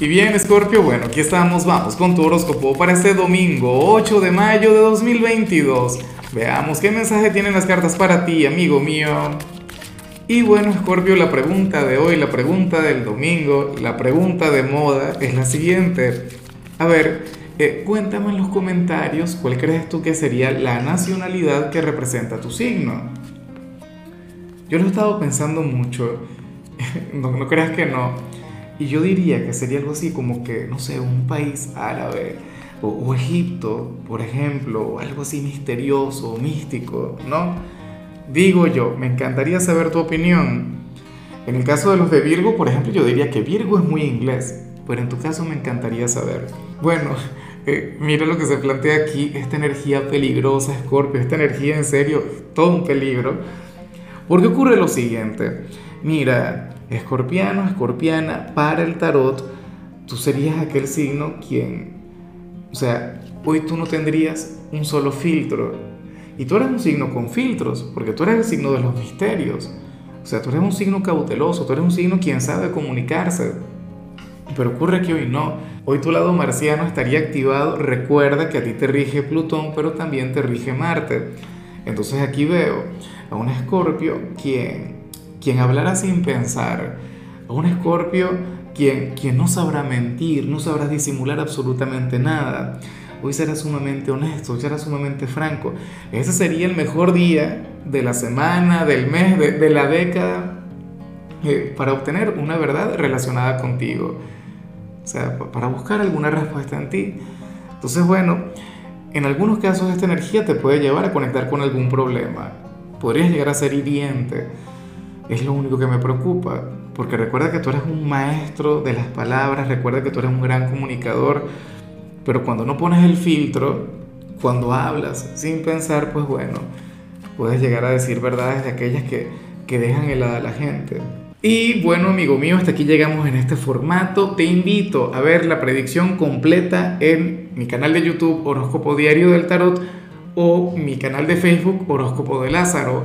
Y bien, Scorpio, bueno, aquí estamos, vamos con tu horóscopo para este domingo 8 de mayo de 2022. Veamos qué mensaje tienen las cartas para ti, amigo mío. Y bueno, Scorpio, la pregunta de hoy, la pregunta del domingo, la pregunta de moda es la siguiente. A ver, eh, cuéntame en los comentarios cuál crees tú que sería la nacionalidad que representa tu signo. Yo lo he estado pensando mucho, no, no creas que no. Y yo diría que sería algo así como que, no sé, un país árabe o, Egipto, por ejemplo, o algo así misterioso, místico, ¿no? Digo yo, me encantaría saber tu opinión. En el caso de los de Virgo, por ejemplo, yo diría que Virgo es muy inglés, pero en tu caso me encantaría saber. Bueno, eh, mira lo que se plantea aquí, esta energía peligrosa, Scorpio, esta energía en serio, todo un peligro. Porque ocurre lo siguiente, mira, escorpiano, escorpiana, para el tarot, tú serías aquel signo quien, o sea, hoy tú no tendrías un solo filtro. Y tú eres un signo con filtros, porque tú eres el signo de los misterios. O sea, tú eres un signo cauteloso, tú eres un signo quien sabe comunicarse. Pero ocurre que hoy no. Hoy tu lado marciano estaría activado. Recuerda que a ti te rige Plutón, pero también te rige Marte. Entonces aquí veo a un escorpio quien quien hablará sin pensar, un escorpio quien, quien no sabrá mentir, no sabrá disimular absolutamente nada. Hoy será sumamente honesto, será sumamente franco. Ese sería el mejor día de la semana, del mes, de, la década, eh, para obtener una verdad relacionada contigo. O sea, para buscar alguna respuesta en ti. Entonces, bueno, en algunos casos esta energía te puede llevar a conectar con algún problema. Podrías llegar a ser hiriente es lo único que me preocupa, porque recuerda que tú eres un maestro de las palabras, recuerda que tú eres un gran comunicador, pero cuando no pones el filtro, cuando hablas sin pensar, pues bueno, puedes llegar a decir verdades de aquellas que, que dejan helada a la gente. Y bueno, amigo mío, hasta aquí llegamos en este formato. Te invito a ver la predicción completa en mi canal de YouTube Horóscopo Diario del Tarot o mi canal de Facebook Horóscopo de Lázaro.